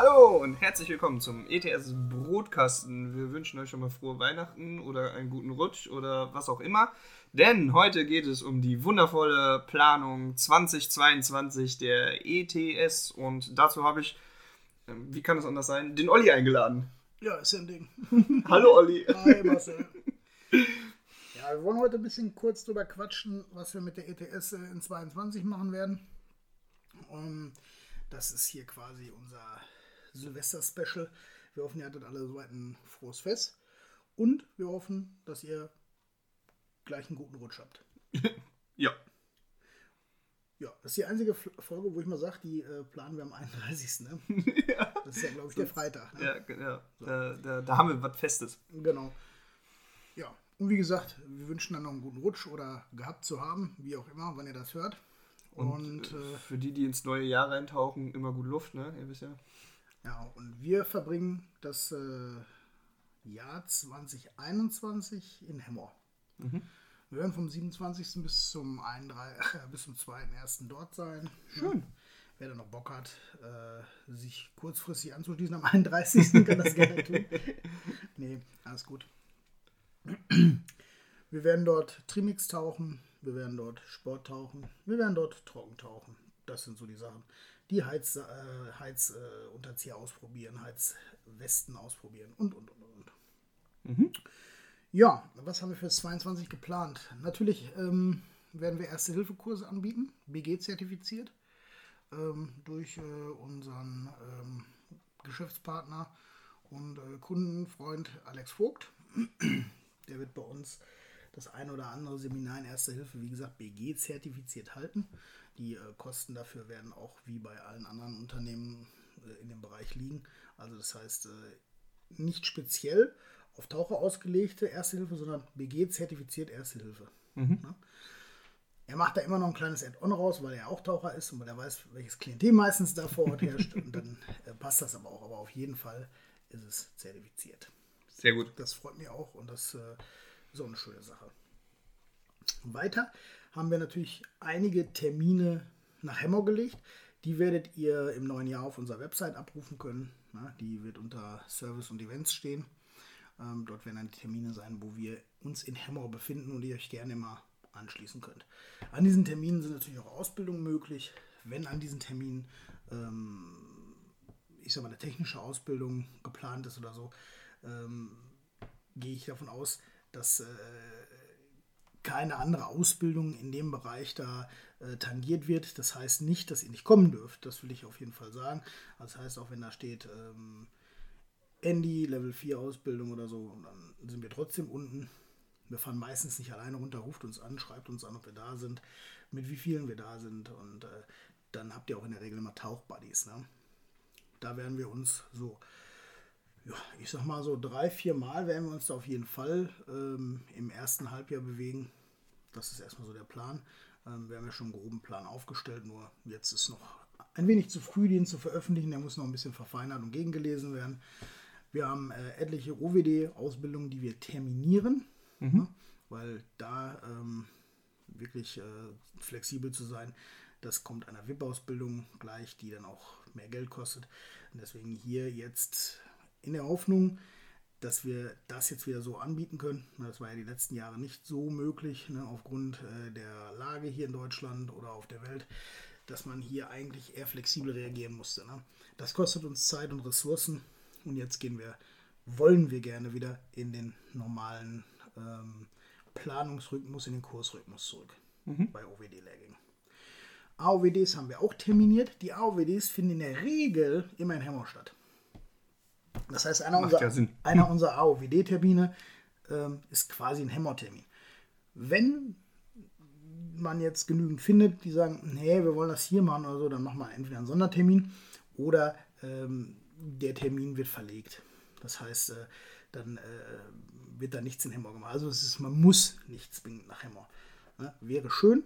Hallo und herzlich willkommen zum ETS Brotkasten. Wir wünschen euch schon mal frohe Weihnachten oder einen guten Rutsch oder was auch immer. Denn heute geht es um die wundervolle Planung 2022 der ETS und dazu habe ich, ähm, wie kann es anders sein, den Olli eingeladen. Ja, ist ja ein Ding. Hallo Olli. Hi Marcel. Ja, wir wollen heute ein bisschen kurz drüber quatschen, was wir mit der ETS in 22 machen werden. Und das ist hier quasi unser Silvester-Special. Wir hoffen, ihr hattet alle soweit ein frohes Fest. Und wir hoffen, dass ihr gleich einen guten Rutsch habt. ja. Ja, das ist die einzige Folge, wo ich mal sage, die äh, planen wir am 31. Ne? ja. Das ist ja, glaube ich, der Freitag. Ne? Ja, ja. So. Da, da, da, haben wir was Festes. Genau. Ja, und wie gesagt, wir wünschen dann noch einen guten Rutsch oder gehabt zu haben, wie auch immer, wann ihr das hört. Und, und äh, für die, die ins neue Jahr reintauchen, immer gut Luft, ne? Ihr wisst ja. Ja, und wir verbringen das äh, Jahr 2021 in Hemmer. Mhm. Wir werden vom 27. bis zum, 31, äh, bis zum 2.1. dort sein. Schön. Wer da noch Bock hat, äh, sich kurzfristig anzuschließen am 31. kann das gerne tun. nee, alles gut. Wir werden dort Trimix tauchen, wir werden dort Sport tauchen, wir werden dort Trocken tauchen. Das sind so die Sachen die Heizunterzieher Heiz, äh, ausprobieren, Heizwesten ausprobieren und, und, und, und. Mhm. Ja, was haben wir für 22 geplant? Natürlich ähm, werden wir Erste-Hilfe-Kurse anbieten, BG-zertifiziert, ähm, durch äh, unseren ähm, Geschäftspartner und äh, Kundenfreund Alex Vogt. Der wird bei uns das ein oder andere Seminar in Erster Hilfe, wie gesagt, BG-zertifiziert halten. Die äh, Kosten dafür werden auch wie bei allen anderen Unternehmen äh, in dem Bereich liegen. Also das heißt, äh, nicht speziell auf Taucher ausgelegte Erste Hilfe, sondern BG-zertifiziert Erste Hilfe. Mhm. Ja? Er macht da immer noch ein kleines Add-on raus, weil er auch Taucher ist und weil er weiß, welches Klientel meistens da vor Ort herrscht. und dann äh, passt das aber auch. Aber auf jeden Fall ist es zertifiziert. Sehr gut. Das freut mich auch und das äh, ist auch eine schöne Sache. Weiter haben wir natürlich einige Termine nach Hemmer gelegt. Die werdet ihr im neuen Jahr auf unserer Website abrufen können. die wird unter Service und Events stehen. Ähm, dort werden dann Termine sein, wo wir uns in Hemmer befinden und ihr euch gerne mal anschließen könnt. An diesen Terminen sind natürlich auch Ausbildungen möglich. Wenn an diesen Terminen, ähm, ich sag mal, eine technische Ausbildung geplant ist oder so, ähm, gehe ich davon aus, dass äh, keine andere Ausbildung in dem Bereich da äh, tangiert wird. Das heißt nicht, dass ihr nicht kommen dürft. Das will ich auf jeden Fall sagen. Das heißt, auch wenn da steht ähm, Andy, Level 4 Ausbildung oder so, dann sind wir trotzdem unten. Wir fahren meistens nicht alleine runter, ruft uns an, schreibt uns an, ob wir da sind, mit wie vielen wir da sind. Und äh, dann habt ihr auch in der Regel immer Tauchbuddies. Ne? Da werden wir uns so ja, ich sag mal so drei, vier Mal werden wir uns da auf jeden Fall ähm, im ersten Halbjahr bewegen. Das ist erstmal so der Plan. Ähm, wir haben ja schon einen groben Plan aufgestellt, nur jetzt ist noch ein wenig zu früh, den zu veröffentlichen. Der muss noch ein bisschen verfeinert und gegengelesen werden. Wir haben äh, etliche OWD-Ausbildungen, die wir terminieren, mhm. ne, weil da ähm, wirklich äh, flexibel zu sein, das kommt einer WIP-Ausbildung gleich, die dann auch mehr Geld kostet. Und deswegen hier jetzt in der Hoffnung, dass wir das jetzt wieder so anbieten können. Das war ja die letzten Jahre nicht so möglich, ne, aufgrund äh, der Lage hier in Deutschland oder auf der Welt, dass man hier eigentlich eher flexibel reagieren musste. Ne. Das kostet uns Zeit und Ressourcen und jetzt gehen wir, wollen wir gerne wieder in den normalen ähm, Planungsrhythmus, in den Kursrhythmus zurück mhm. bei OWD-Lehrgängen. AOWDs haben wir auch terminiert. Die AOWDs finden in der Regel immer in Hemmer statt. Das heißt, einer, unserer, ja einer unserer AOWD-Termine ähm, ist quasi ein Hemmer-Termin. Wenn man jetzt genügend findet, die sagen, hey, wir wollen das hier machen oder so, dann machen wir entweder einen Sondertermin oder ähm, der Termin wird verlegt. Das heißt, äh, dann äh, wird da nichts in Hemmer gemacht. Also es ist, man muss nicht zwingend nach Hemmer. Ne? Wäre schön,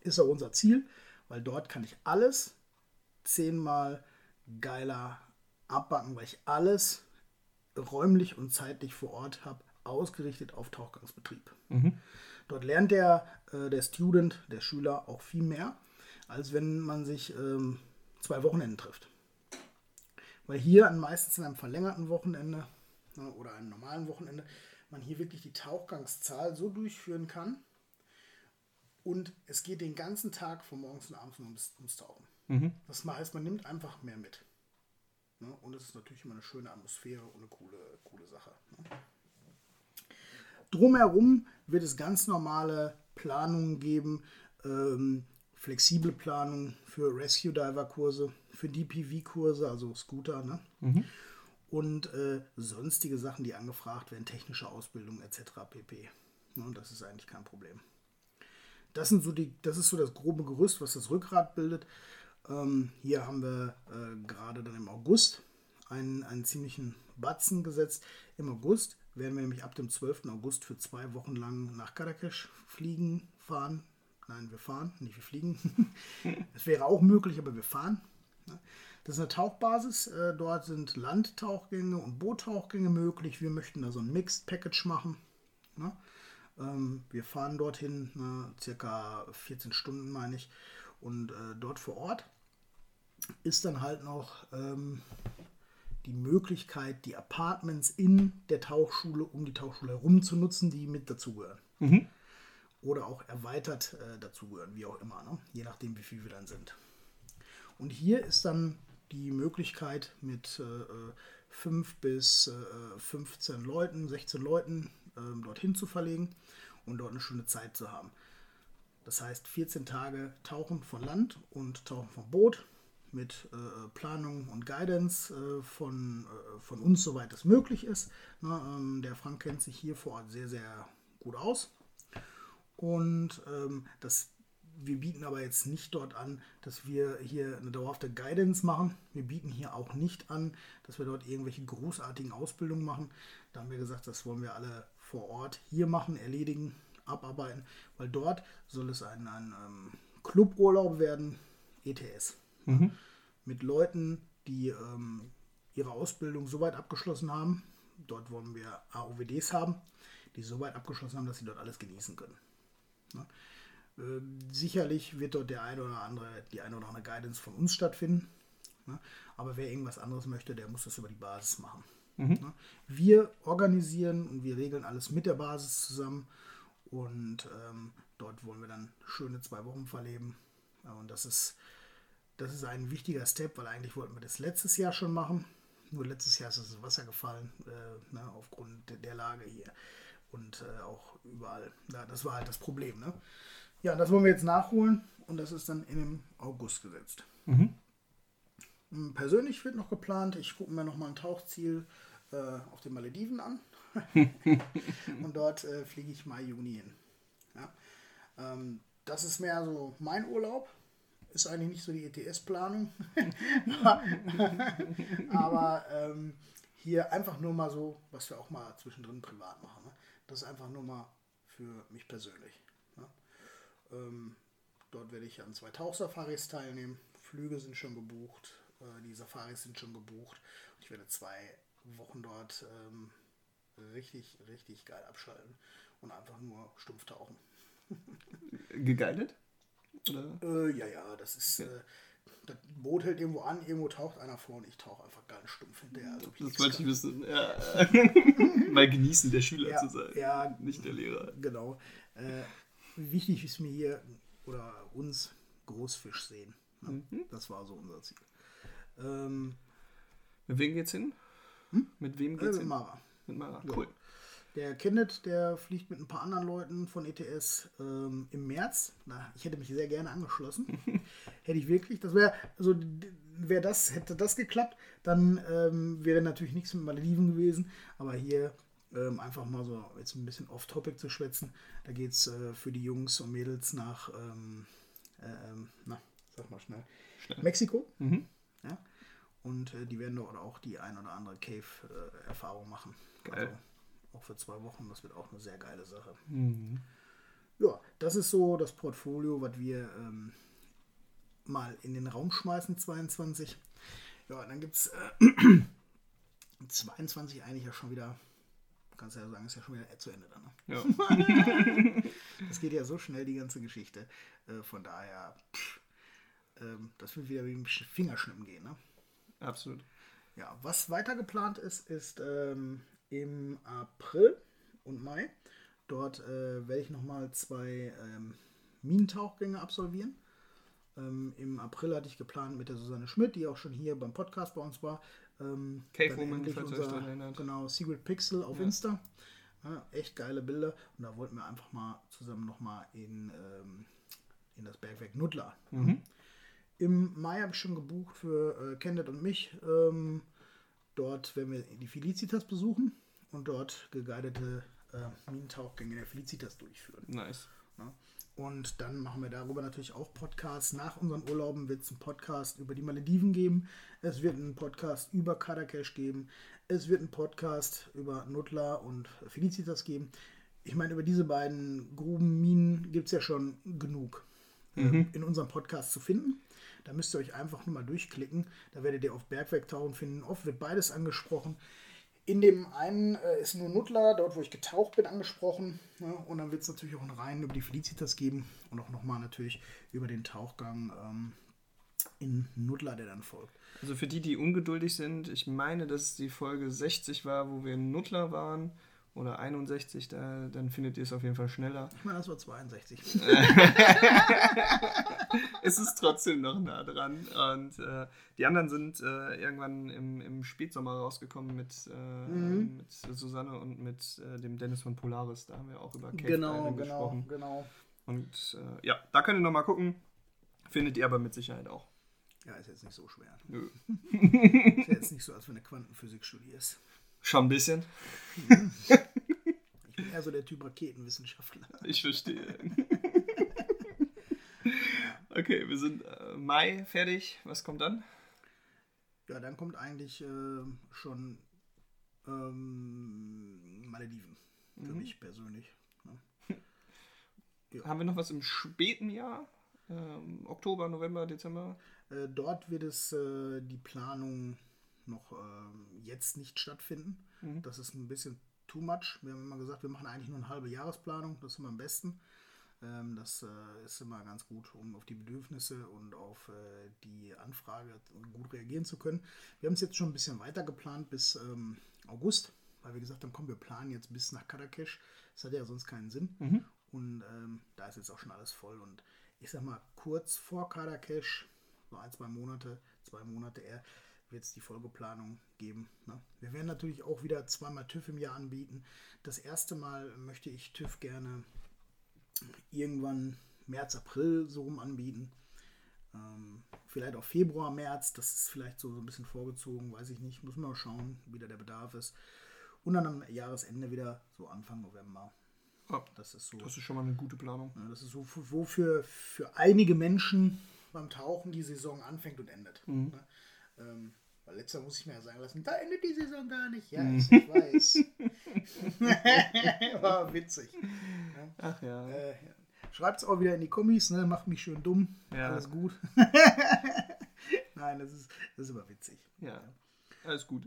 ist auch unser Ziel, weil dort kann ich alles zehnmal geiler abbacken, weil ich alles räumlich und zeitlich vor Ort habe, ausgerichtet auf Tauchgangsbetrieb. Mhm. Dort lernt der, äh, der Student, der Schüler auch viel mehr, als wenn man sich ähm, zwei Wochenenden trifft. Weil hier meistens in einem verlängerten Wochenende ne, oder einem normalen Wochenende man hier wirklich die Tauchgangszahl so durchführen kann und es geht den ganzen Tag von morgens und abends ums, ums Tauchen. Mhm. Das heißt, man nimmt einfach mehr mit. Ne? Und es ist natürlich immer eine schöne Atmosphäre und eine coole, coole Sache. Ne? Drumherum wird es ganz normale Planungen geben, ähm, flexible Planungen für Rescue Diver Kurse, für DPV Kurse, also Scooter, ne? Mhm. und äh, sonstige Sachen, die angefragt werden, technische Ausbildung etc. pp. Ne? Und das ist eigentlich kein Problem. Das, sind so die, das ist so das grobe Gerüst, was das Rückgrat bildet. Ähm, hier haben wir äh, gerade dann im August einen, einen ziemlichen Batzen gesetzt. Im August werden wir nämlich ab dem 12. August für zwei Wochen lang nach Karakesch fliegen, fahren. Nein, wir fahren, nicht wir fliegen. Es wäre auch möglich, aber wir fahren. Das ist eine Tauchbasis. Äh, dort sind Landtauchgänge und Boottauchgänge möglich. Wir möchten da so ein Mixed Package machen. Ähm, wir fahren dorthin, circa 14 Stunden, meine ich. Und äh, dort vor Ort ist dann halt noch ähm, die Möglichkeit, die Apartments in der Tauchschule, um die Tauchschule herum zu nutzen, die mit dazugehören. Mhm. Oder auch erweitert äh, dazugehören, wie auch immer, ne? je nachdem, wie viel wir dann sind. Und hier ist dann die Möglichkeit, mit äh, 5 bis äh, 15 Leuten, 16 Leuten äh, dorthin zu verlegen und dort eine schöne Zeit zu haben. Das heißt 14 Tage Tauchen von Land und Tauchen vom Boot mit äh, Planung und Guidance äh, von, äh, von uns, soweit es möglich ist. Na, ähm, der Frank kennt sich hier vor Ort sehr, sehr gut aus. Und ähm, das, wir bieten aber jetzt nicht dort an, dass wir hier eine dauerhafte Guidance machen. Wir bieten hier auch nicht an, dass wir dort irgendwelche großartigen Ausbildungen machen. Da haben wir gesagt, das wollen wir alle vor Ort hier machen, erledigen, abarbeiten, weil dort soll es ein, ein ähm, Cluburlaub werden, ETS. Mhm. Mit Leuten, die ähm, ihre Ausbildung so weit abgeschlossen haben. Dort wollen wir AOWDs haben, die so weit abgeschlossen haben, dass sie dort alles genießen können. Äh, sicherlich wird dort der eine oder andere, die eine oder andere Guidance von uns stattfinden. Ja. Aber wer irgendwas anderes möchte, der muss das über die Basis machen. Mhm. Ja. Wir organisieren und wir regeln alles mit der Basis zusammen und ähm, dort wollen wir dann schöne zwei Wochen verleben. Und das ist das ist ein wichtiger Step, weil eigentlich wollten wir das letztes Jahr schon machen. Nur letztes Jahr ist es ins Wasser gefallen, äh, ne, aufgrund der, der, Lage hier. Und äh, auch überall. Ja, das war halt das Problem. Ne? Ja, das wollen wir jetzt nachholen und das ist dann in den August gesetzt. Mhm. Hm, persönlich wird noch geplant, ich gucke mir noch mal ein Tauchziel äh, auf den Malediven an. und dort äh, fliege ich Mai, Juni hin. Ja? Ähm, das ist mehr so mein Urlaub ist eigentlich nicht so die ETS-Planung. Aber ähm, hier einfach nur mal so, was wir auch mal zwischendrin privat machen. Ne? Das ist einfach nur mal für mich persönlich. Ne? Ähm, dort werde ich an zwei Tauchsafaris teilnehmen. Flüge sind schon gebucht. Äh, die Safaris sind schon gebucht. Ich werde zwei Wochen dort ähm, richtig, richtig geil abschalten und einfach nur stumpf tauchen. Geguidet? Äh, ja, ja, das ist. Äh, das Boot hält irgendwo an, irgendwo taucht einer vor und ich tauche einfach ganz stumpf hinterher. Also das wollte ich wissen. Ja. Mal genießen, der Schüler ja, zu sein. Ja, nicht der Lehrer. Genau. Äh, wichtig ist mir hier oder uns Großfisch sehen. Ne? Mhm. Das war so unser Ziel. Ähm, Mit wem geht's hin? Hm? Mit wem geht's äh, mit hin? Mara. Mit Mara, cool. Der Kenneth, der fliegt mit ein paar anderen Leuten von ETS ähm, im März. Na, ich hätte mich sehr gerne angeschlossen. hätte ich wirklich. Das wäre, also wäre das, hätte das geklappt, dann ähm, wäre natürlich nichts mit Malediven gewesen. Aber hier Ähm, einfach mal so jetzt ein bisschen off-topic zu schwätzen. Da geht es äh, für die Jungs und Mädels nach, ähm, ähm, na, sag mal schnell, Schnell. Mexiko. Mhm. Ja? Und äh, die werden dort auch die ein oder andere Cave-Erfahrung machen. Geil. Also auch für zwei Wochen. Das wird auch eine sehr geile Sache. Mhm. Ja, das ist so das Portfolio, was wir ähm, mal in den Raum schmeißen, 22. Ja, dann gibt es äh, 22 eigentlich ja schon wieder, kannst du ja sagen, ist ja schon wieder zu Ende dann. Ne? Ja. Das geht ja so schnell, die ganze Geschichte. Äh, von daher, pff, ähm, das wird wieder wie ein Fingerschnippen gehen. Ne? Absolut. Ja, was weiter geplant ist, ist ähm, im April und Mai. Dort äh, werde ich nochmal zwei ähm, Minentauchgänge absolvieren. Ähm, Im April hatte ich geplant mit der Susanne Schmidt, die auch schon hier beim Podcast bei uns war. Ähm, Cave Woman, falls ihr euch daran erinnert. Genau, Secret Pixel auf Ja. Insta. Ja, echt geile Bilder. Und da wollten wir einfach mal zusammen nochmal in, ähm, in das Bergwerk Nuttlar. Mhm. Im Mai habe ich schon gebucht für äh, Kenneth und mich. Ähm, dort werden wir die Felicitas besuchen und dort geguidete äh, Minentauchgänge der Felicitas durchführen. Nice. Ne? Und dann machen wir darüber natürlich auch Podcasts. Nach unseren Urlauben wird es einen Podcast über die Malediven geben. Es wird einen Podcast über Kadakesh geben. Es wird einen Podcast über Nutla und Felicitas geben. Ich meine, über diese beiden Grubenminen gibt es ja schon genug ähm, in unserem Podcast zu finden. Da müsst ihr euch einfach nur mal durchklicken. Da werdet ihr auf Bergwerktauchen finden. Oft wird beides angesprochen. In dem einen äh, ist nur Nutla, dort wo ich getaucht bin, angesprochen. Ne? Und dann wird es natürlich auch einen Reihen über die Felicitas geben und auch nochmal natürlich über den Tauchgang ähm, in Nutla, der dann folgt. Also für die, die ungeduldig sind, ich meine, dass es die Folge 60 war, wo wir in Nuttler waren. Oder 61, da, dann findet ihr es auf jeden Fall schneller. Ich meine, das war 62. es ist trotzdem noch nah dran. Und äh, die anderen sind äh, irgendwann im, im Spätsommer rausgekommen mit, äh, Mhm. mit Susanne und mit äh, dem Dennis von Polaris. Da haben wir auch über Cave genau, genau, gesprochen. genau. Und äh, ja, da könnt ihr nochmal gucken. Findet ihr aber mit Sicherheit auch. Ja, ist jetzt nicht so schwer. Nö. Ist ja jetzt nicht so, als wenn du Quantenphysik studierst. Schon ein bisschen. Ich bin eher so der Typ Raketenwissenschaftler. Ich verstehe. okay, wir sind äh, Mai fertig. Was kommt dann? Ja, dann kommt eigentlich äh, schon ähm, Malediven. Für Mhm. mich persönlich. Haben wir noch was im späten Jahr? Ähm, Oktober, November, Dezember? Äh, dort wird es äh, die Planung noch ähm, jetzt nicht stattfinden. Mhm. Das ist ein bisschen too much. Wir haben immer gesagt, wir machen eigentlich nur eine halbe Jahresplanung. Das ist immer am besten. Ähm, das äh, ist immer ganz gut, um auf die Bedürfnisse und auf äh, die Anfrage gut reagieren zu können. Wir haben es jetzt schon ein bisschen weiter geplant bis ähm, August, weil wir gesagt haben, komm, wir planen jetzt bis nach Kadakesh. Das hat ja sonst keinen Sinn. Mhm. Und ähm, da ist jetzt auch schon alles voll. Und ich sag mal, kurz vor Kadakesh, so ein, zwei Monate, zwei Monate eher, wird es die Folgeplanung geben. Ne? Wir werden natürlich auch wieder zweimal TÜV im Jahr anbieten. Das erste Mal möchte ich TÜV gerne irgendwann März, April so rum anbieten. Ähm, vielleicht auch Februar, März, das ist vielleicht so, so ein bisschen vorgezogen, weiß ich nicht. Muss man mal schauen, wie da der Bedarf ist. Und dann am Jahresende wieder, so Anfang November. Ja, Das ist so. das ist schon mal eine gute Planung. Ja, das ist so, f- wo für, für einige Menschen beim Tauchen die Saison anfängt und endet. Mhm. Ne? Ähm, weil letzter muss ich mir ja sagen lassen, da endet die Saison gar nicht. Ja, Mhm. ich, weiß. War witzig. Ne? Ach ja. Äh, ja. Schreibt's auch wieder in die Kommis, ne? macht mich schön dumm. Ja. Alles gut. Nein, das ist, das ist aber witzig. ja. Alles gut.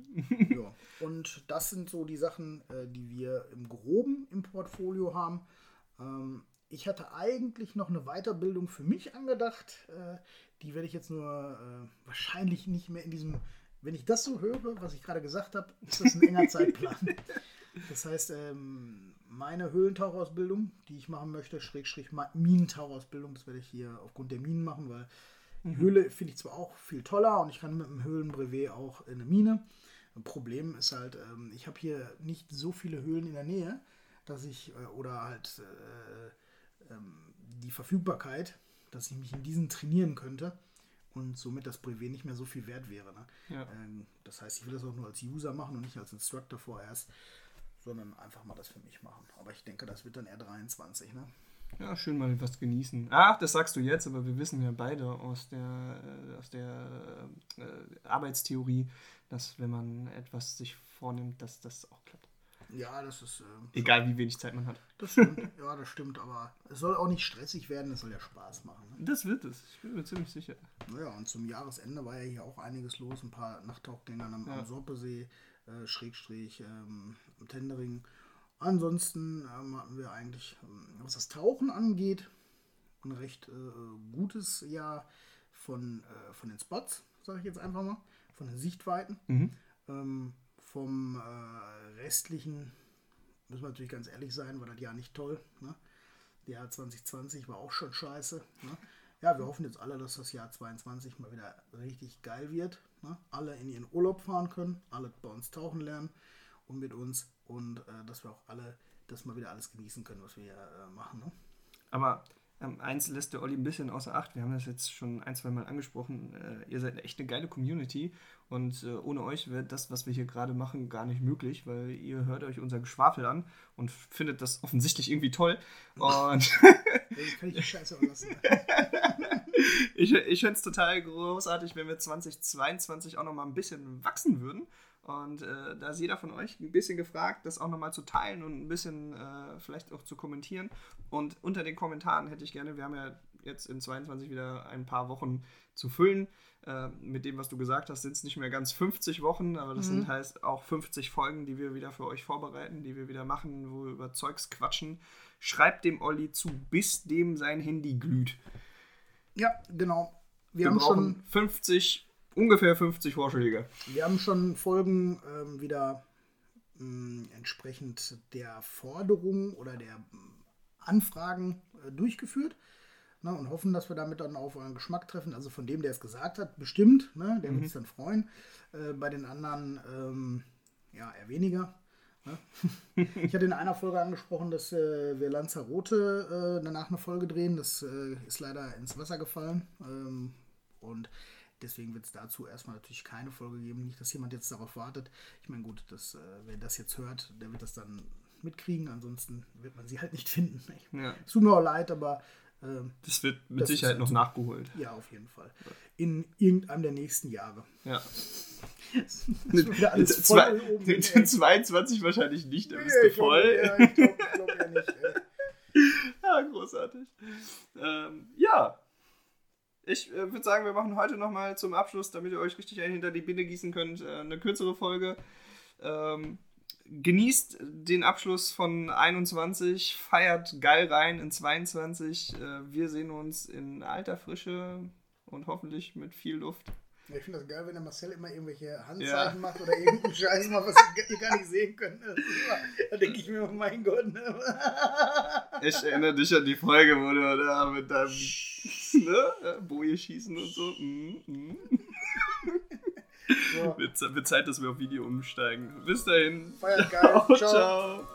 Ja. Und das sind so die Sachen, äh, die wir im Groben im Portfolio haben. Ähm, ich hatte eigentlich noch eine Weiterbildung für mich angedacht. Äh, die werde ich jetzt nur äh, wahrscheinlich nicht mehr in diesem, wenn ich das so höre, was ich gerade gesagt habe, ist das ein enger Zeitplan. Das heißt, ähm, meine Höhlentauchausbildung, die ich machen möchte, Schrägstrich Minentauchausbildung, das werde ich hier aufgrund der Minen machen, weil die Höhle finde ich zwar auch viel toller und ich kann mit dem Höhlenbrevet auch in eine Mine. Ein Problem ist halt, ähm, ich habe hier nicht so viele Höhlen in der Nähe, dass ich, äh, oder halt äh, ähm, die Verfügbarkeit, dass ich mich in diesen trainieren könnte und somit das Brevet nicht mehr so viel wert wäre. Ne? Ja. Ähm, das heißt, ich will das auch nur als User machen und nicht als Instructor vorerst. sondern einfach mal das für mich machen. Aber ich denke, das wird dann eher 23, ne? Ja, schön mal was genießen. Ach, das sagst du jetzt, aber wir wissen ja beide aus der, äh, aus der äh, Arbeitstheorie, dass wenn man etwas sich vornimmt, dass das auch klappt. Ja, das ist. Äh, Egal wie wenig Zeit man hat. Das stimmt, ja, das stimmt, aber es soll auch nicht stressig werden, es soll ja Spaß machen. Ne? Das wird es, ich bin mir ziemlich sicher. Naja, und zum Jahresende war ja hier auch einiges los, ein paar Nachttauchgänger am, Ja. am Sorpesee, äh, Schrägstrich, ähm, im Tendering. Ansonsten ähm, hatten wir eigentlich, ähm, was das Tauchen angeht, ein recht äh, gutes Jahr von, äh, von den Spots, sage ich jetzt einfach mal, von den Sichtweiten. Mhm. Ähm, vom äh, restlichen, müssen wir natürlich ganz ehrlich sein, war das Jahr nicht toll. Ne? Das Jahr 2020 war auch schon scheiße. Ne? Ja, wir hoffen jetzt alle, dass das Jahr 22 mal wieder richtig geil wird. Ne? Alle in ihren Urlaub fahren können, alle bei uns tauchen lernen und mit uns und äh, dass wir auch alle das mal wieder alles genießen können, was wir äh, machen. Ne? Aber ähm, eins lässt der Olli ein bisschen außer Acht. Wir haben das jetzt schon ein, zwei Mal angesprochen. Äh, ihr seid echt eine geile Community und äh, ohne euch wäre das, was wir hier gerade machen, gar nicht möglich, weil ihr hört euch unser Geschwafel an und findet das offensichtlich irgendwie toll. Und kann ich die Scheiße lassen. ich, ich fände es total großartig, wenn wir 2022 auch noch mal ein bisschen wachsen würden. Und äh, da ist jeder von euch ein bisschen gefragt, das auch noch mal zu teilen und ein bisschen äh, vielleicht auch zu kommentieren. Und unter den Kommentaren hätte ich gerne, wir haben ja jetzt in 22 wieder ein paar Wochen zu füllen. Äh, mit dem, was du gesagt hast, sind es nicht mehr ganz 50 Wochen, aber das sind heißt auch 50 Folgen, die wir wieder für euch vorbereiten, die wir wieder machen, wo wir über Zeugs quatschen. Schreibt dem Olli zu, bis dem sein Handy glüht. Ja, genau. Wir, Wir haben schon 50, ungefähr 50 Vorschläge. Wir haben schon Folgen ähm, wieder mh, entsprechend der Forderungen oder der Anfragen äh, durchgeführt ne, und hoffen, dass wir damit dann auf euren Geschmack treffen. Also von dem, der es gesagt hat, bestimmt, ne, der wird sich dann freuen. Äh, bei den anderen ähm, ja eher weniger. Ne? ich hatte in einer Folge angesprochen, dass äh, wir Lanzarote äh, danach eine Folge drehen. Das äh, ist leider ins Wasser gefallen. Ähm, und deswegen wird es dazu erstmal natürlich keine Folge geben. Nicht, dass jemand jetzt darauf wartet. Ich meine, gut, das, äh, wer das jetzt hört, der wird das dann mitkriegen. Ansonsten wird man sie halt nicht finden. Ja. Es tut mir auch leid, aber ähm, Das wird mit Das Sicherheit noch nachgeholt. ja, auf jeden Fall. In irgendeinem der nächsten Jahre. Ja. Das wieder alles voll Zwei, oben den, hin, den ey. 22 wahrscheinlich nicht, da bist Ja, du glaub, voll. Ja, ich glaube glaub ja nicht. Ey. Ja, großartig. Ähm, ja. Ich äh, würde sagen, wir machen heute nochmal zum Abschluss, damit ihr euch richtig hinter die Binde gießen könnt, äh, eine kürzere Folge. Ähm, genießt den Abschluss von 21, feiert geil rein in 22. Äh, wir sehen uns in alter Frische und hoffentlich mit viel Luft. Ja, ich finde das geil, wenn der Marcel immer irgendwelche Handzeichen Ja. macht oder irgendeinen Scheiß macht, was ihr gar nicht sehen könnt. Da denke ich mir, oh mein Gott. Ne? Ich erinnere dich an die Folge, wo du da mit deinem ne, Boje schießen und so. Mm, mm. So, Wird, wird Zeit, dass wir auf Video umsteigen. Bis dahin. feiert geil. Ciao, Ciao. ciao.